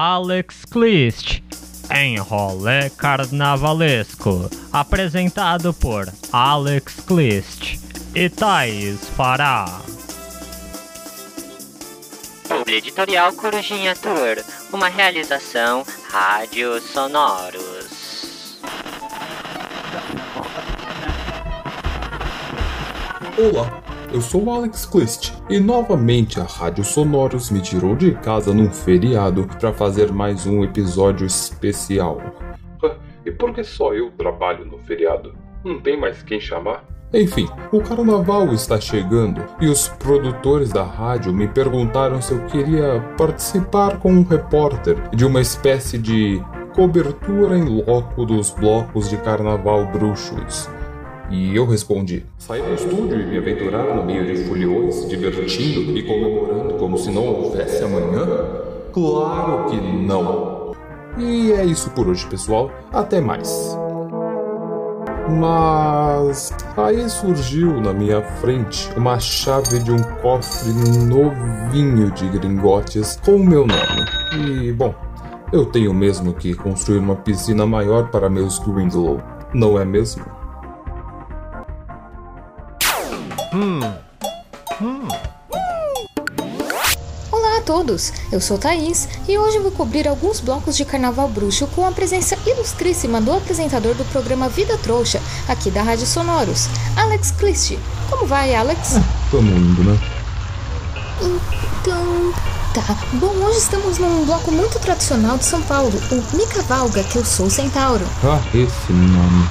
Alex Clist em rolê carnavalesco, apresentado por Alex Clist e Thaís Fará. Publi Editorial Corujinha Tour, uma realização Rádio Sonoros. Olá, eu sou o Alex Clist e novamente a Rádio Sonoros me tirou de casa num feriado para fazer mais um episódio especial. E por que só eu trabalho no feriado? Não tem mais quem chamar? Enfim, o carnaval está chegando e os produtores da rádio me perguntaram se eu queria participar com um repórter de uma espécie de cobertura em loco dos blocos de carnaval bruxos. E eu respondi: sair do estúdio e me aventurar no meio de foliões, divertindo e comemorando como se não houvesse amanhã? Claro que não! E é isso por hoje, pessoal. Até mais. Mas aí surgiu na minha frente uma chave de um cofre novinho de gringotes com o meu nome. E bom, eu tenho mesmo que construir uma piscina maior para meus Gringlow, não é mesmo? Todos, eu sou Thaís e hoje vou cobrir alguns blocos de carnaval bruxo com a presença ilustríssima do apresentador do programa Vida Trouxa, aqui da Rádio Sonoros, Alex Clist. Como vai, Alex? Tamo indo, né? Então. Tá. Bom, hoje estamos num bloco muito tradicional de São Paulo, o Me Cavalga, que eu sou Centauro. Ah, esse nome.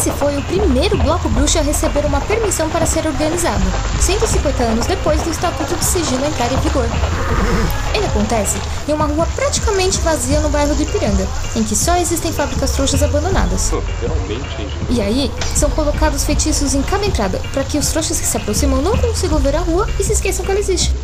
Esse foi o primeiro bloco bruxo a receber uma permissão para ser organizado, 150 anos depois do Estatuto de Sigilo entrar em vigor. Ele acontece em uma rua praticamente vazia no bairro do Ipiranga, em que só existem fábricas trouxas abandonadas. E aí, são colocados feitiços em cada entrada, para que os trouxas que se aproximam não consigam ver a rua e se esqueçam que ela existe.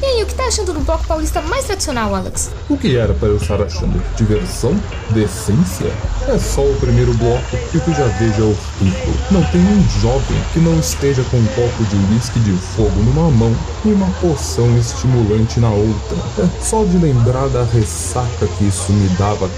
E aí, o que tá achando do bloco paulista mais tradicional, Alex? O que era para eu estar achando? Diversão? Decência? É só o primeiro bloco e o que já vejo é ridículo. Não tem um jovem que não esteja com um copo de uísque de fogo numa mão e uma poção estimulante na outra. É só de lembrar da ressaca que isso me dava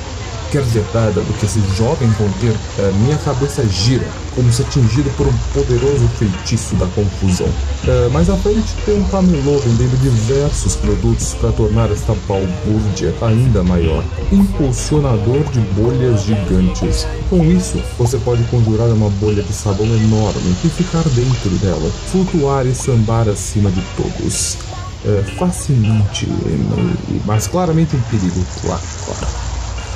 quer dizer, da- da- do que esse jovem conter, é, minha cabeça gira, como se atingido por um poderoso feitiço da confusão. É, mais à frente tem um camelô vendendo diversos produtos para tornar esta balbúrdia ainda maior. Impulsionador de bolhas gigantes. Com isso, você pode conjurar uma bolha de sabão enorme e ficar dentro dela, flutuar e sambar acima de todos. É fascinante, mas claramente um perigo, claro, claro.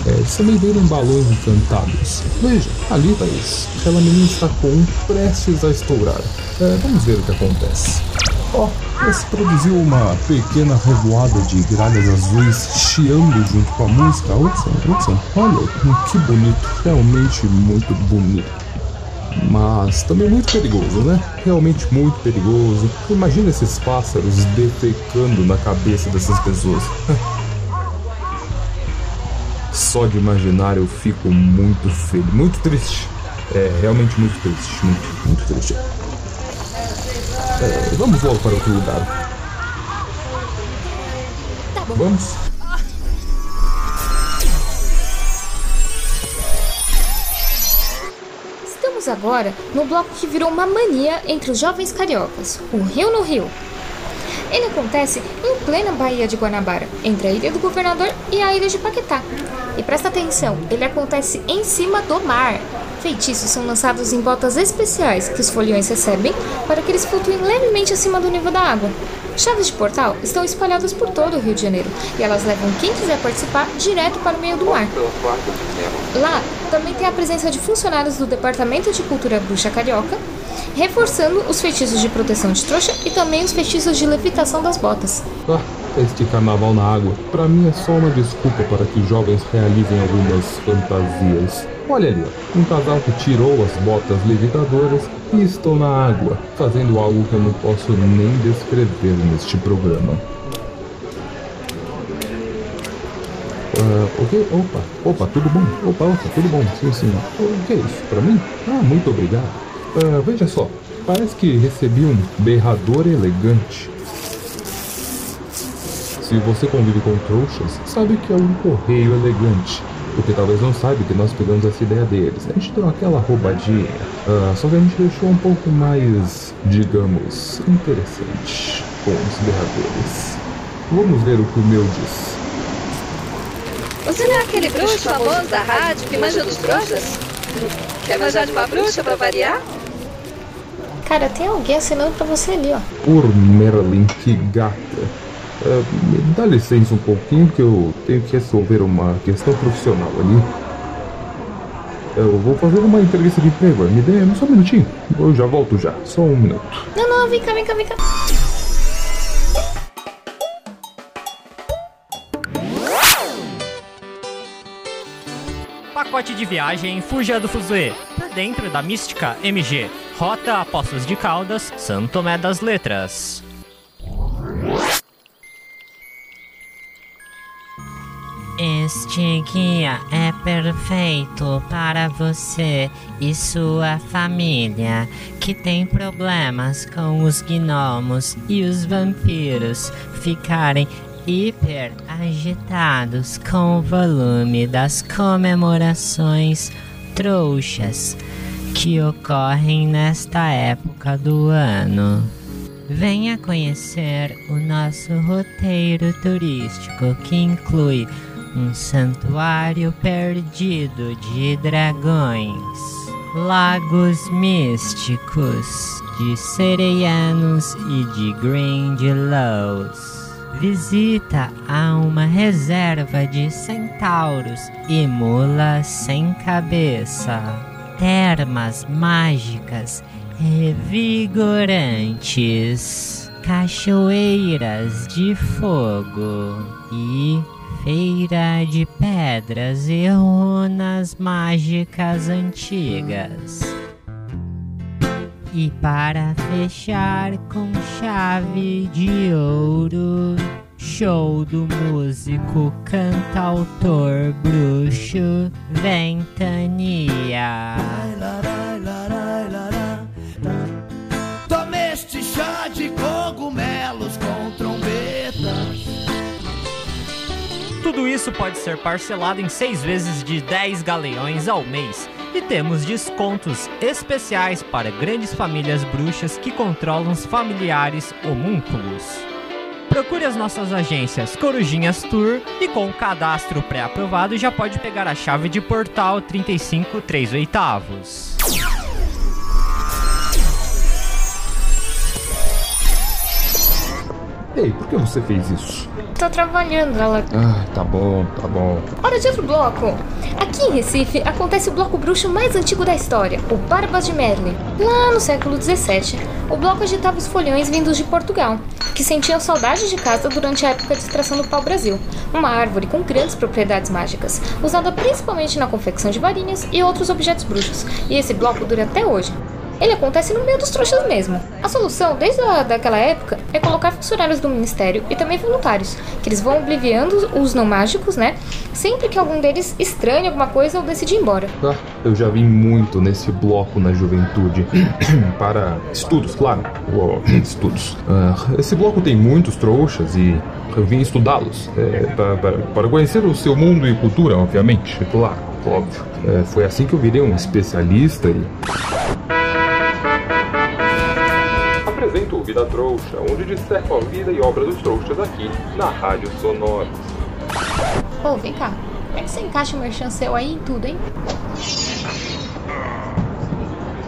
É, viram balões encantados. Veja, ali, Thaís. Aquela menina está com um prestes a estourar. É, vamos ver o que acontece. Ó, esse produziu uma pequena revoada de gralhas azuis chiando junto com a música. Ouçam, ouçam. Olha, que bonito. Realmente muito bonito. Mas também muito perigoso, né? Realmente muito perigoso. Imagina esses pássaros defecando na cabeça dessas pessoas. Só de imaginar eu fico muito feliz, muito triste. É realmente muito triste, muito, muito triste. É, vamos logo para outro lugar. Tá. Vamos? Estamos agora no bloco que virou uma mania entre os jovens cariocas, o Rio no Rio. Ele acontece em plena Baía de Guanabara, entre a Ilha do Governador e a Ilha de Paquetá. E presta atenção, ele acontece em cima do mar. Feitiços são lançados em botas especiais que os foliões recebem para que eles flutuem levemente acima do nível da água. Chaves de portal estão espalhadas por todo o Rio de Janeiro e elas levam quem quiser participar direto para o meio do mar. Lá também tem a presença de funcionários do Departamento de Cultura Bruxa Carioca, reforçando os feitiços de proteção de trouxa e também os feitiços de levitação das botas. Este carnaval na água, para mim é só uma desculpa para que jovens realizem algumas fantasias. Olha ali, um casal que tirou as botas levitadoras e estão na água, fazendo algo que eu não posso nem descrever neste programa. Ah, ok, opa, opa, tudo bom? Opa, opa, tudo bom, sim, sim. O que é isso? Pra mim? Ah, muito obrigado. Ah, veja só, parece que recebi um berrador elegante. Se você convive com trouxas, sabe que é um correio elegante. Porque talvez não saiba que nós pegamos essa ideia deles. A gente deu aquela roubadinha. Ah, só que a gente deixou um pouco mais, digamos, interessante com os derradeiros. Vamos ver o que o meu diz. Você não é aquele bruxo famoso da rádio que manja dos trouxas? Quer manjar de uma bruxa pra variar? Cara, tem alguém assinando pra você ali, ó. Por Merlin, que gata. Me dá licença um pouquinho que eu tenho que resolver uma questão profissional ali. Eu vou fazer uma entrevista de emprego. Me dê só um minutinho. Eu já volto já. Só um minuto. Não, não, vem cá, vem cá, vem cá. Pacote de viagem Fuja do Fuzue, por dentro da Mística MG. Rota a Poços de Caldas, Santo Tomé das Letras. Este guia é perfeito para você e sua família que tem problemas com os gnomos e os vampiros ficarem hiper agitados com o volume das comemorações trouxas que ocorrem nesta época do ano. Venha conhecer o nosso roteiro turístico que inclui um santuário perdido de dragões, lagos místicos de sereianos e de Grindelows. Visita a uma reserva de centauros e mulas sem cabeça. Termas mágicas revigorantes, cachoeiras de fogo e feira de pedras e runas mágicas antigas. E para fechar com chave de ouro, show do músico cantautor bruxo Ventania. Tudo isso pode ser parcelado em seis vezes de 10 galeões ao mês. E temos descontos especiais para grandes famílias bruxas que controlam os familiares homúnculos. Procure as nossas agências Corujinhas Tour e com o cadastro pré-aprovado já pode pegar a chave de portal 35 3 oitavos. Ei, por que você fez isso? Tô trabalhando, ela. Ah, tá bom, tá bom. Hora de outro bloco. Aqui em Recife acontece o bloco bruxo mais antigo da história, o Barbas de Merlin. Lá no século XVII, o bloco agitava os folhões vindos de Portugal, que sentiam saudade de casa durante a época de extração do pau-brasil, uma árvore com grandes propriedades mágicas, usada principalmente na confecção de varinhas e outros objetos bruxos, e esse bloco dura até hoje. Ele acontece no meio dos trouxas mesmo. A solução, desde a, daquela época, é colocar funcionários do ministério e também voluntários, que eles vão obliviando os não mágicos, né? Sempre que algum deles estranha alguma coisa ou decide ir embora. Ah, eu já vi muito nesse bloco na juventude. Para estudos, claro. Estudos. Ah, esse bloco tem muitos trouxas e eu vim estudá-los. É, pa- pa- para conhecer o seu mundo e cultura, obviamente. Claro, óbvio. É, foi assim que eu virei um especialista e. Apresento o Vida Trouxa, onde disseco a vida e obra dos trouxas aqui, na Rádio Sonoros. Ô, vem cá. Como é que você encaixa o merchan seu aí em tudo, hein?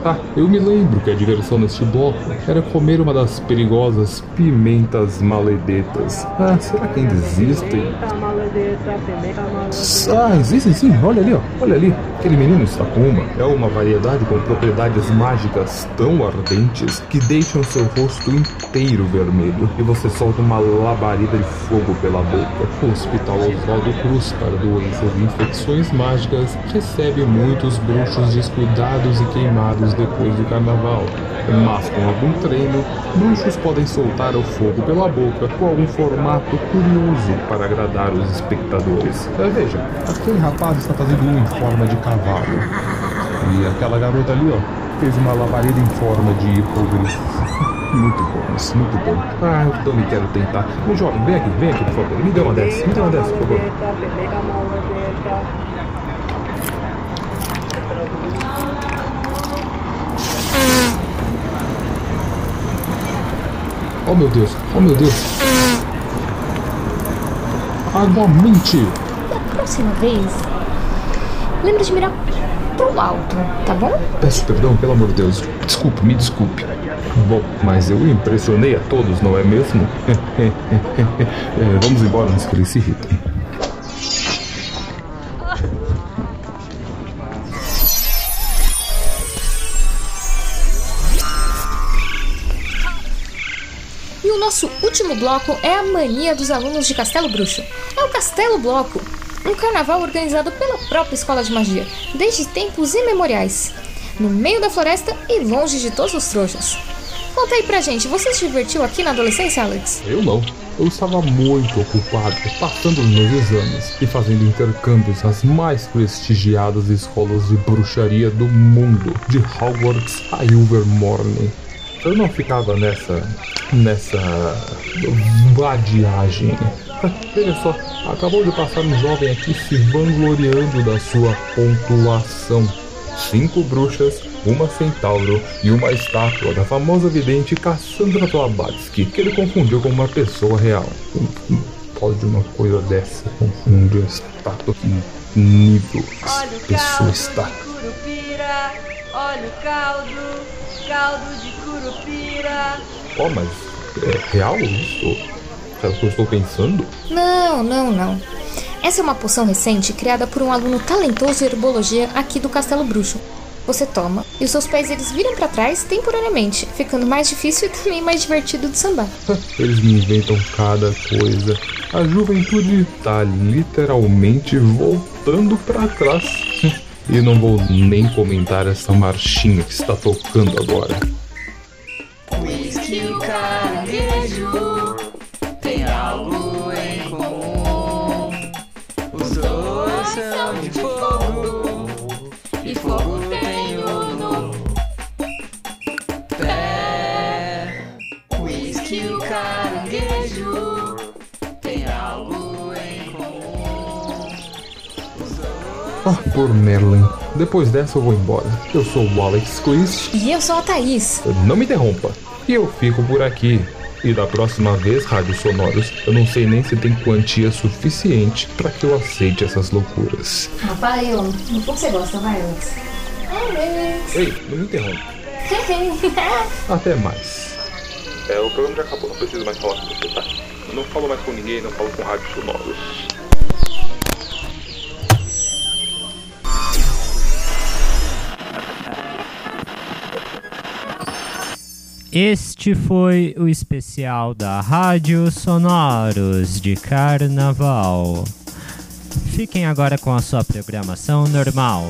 Ah, eu me lembro que a diversão neste bloco era comer uma das perigosas pimentas maledetas. Ah, será que ainda existem? Ah, existem sim, olha ali, ó. Olha ali, aquele menino está com uma. É uma variedade com propriedades mágicas tão ardentes que deixam seu rosto inteiro vermelho e você solta uma labareda de fogo pela boca. O Hospital Oswaldo Cruz para doenças e infecções mágicas recebe muitos bruxos descuidados e queimados depois do carnaval. Mas com algum treino, bruxos podem soltar o fogo pela boca com algum formato curioso para agradar os espectadores. É, veja, aquele rapaz está fazendo um em forma de cavalo. E aquela garota ali, ó, fez uma labareda em forma de hipogrifo. Muito bom, isso, muito bom. Ah, eu também quero tentar. Meu jovem, vem aqui, vem aqui, por favor. Me dê uma dessa, me dê uma dessa, por favor. Oh meu Deus, oh meu Deus. Aguamente! Da próxima vez, lembra de mirar pro alto, tá bom? Peço perdão, pelo amor de Deus. Desculpe, me desculpe. Bom, mas eu impressionei a todos, não é mesmo? É, vamos embora antes que eles se irritem. Último bloco é a mania dos alunos de Castelo Bruxo. É o Castelo Bloco, um carnaval organizado pela própria escola de magia, desde tempos imemoriais, no meio da floresta e longe de todos os trouxas. Conta aí pra gente, você se divertiu aqui na adolescência, Alex? Eu não. Eu estava muito ocupado passando meus exames e fazendo intercâmbios nas mais prestigiadas escolas de bruxaria do mundo, de Hogwarts a Ilvermorny. Eu não ficava nessa. nessa. vadiagem. Veja só, acabou de passar um jovem aqui se vangloriando da sua pontuação. Cinco bruxas, uma centauro e uma estátua da famosa vidente Cassandra Blavatsky, que ele confundiu com uma pessoa real. Pode uma coisa dessa confundir estátua com nível Olha pessoa caldo está. de curupira, olha o caldo, caldo de curupira. Oh, mas é real isso? É o que eu estou pensando? Não, não, não. Essa é uma poção recente criada por um aluno talentoso em herbologia aqui do Castelo Bruxo. Você toma e os seus pés eles viram pra trás temporariamente, ficando mais difícil e também mais divertido de sambar. Eles me inventam cada coisa. A juventude está literalmente voltando para trás. E não vou nem comentar essa marchinha que está tocando agora. Whisky por Merlin. Depois dessa eu vou embora. Eu sou o Alex Clis. E eu sou a Thaís. Não me interrompa. E eu fico por aqui. E da próxima vez, Rádios Sonoros, eu não sei nem se tem quantia suficiente para que eu aceite essas loucuras. Vai, eu. Não você gosta, vai, Alex. Alex. Ei, não me interrompa. Até mais. É, o programa já acabou, não preciso mais falar com você, tá? Eu não falo mais com ninguém, não falo com rádios sonoros. Este foi o especial da Rádio Sonoros de Carnaval. Fiquem agora com a sua programação normal.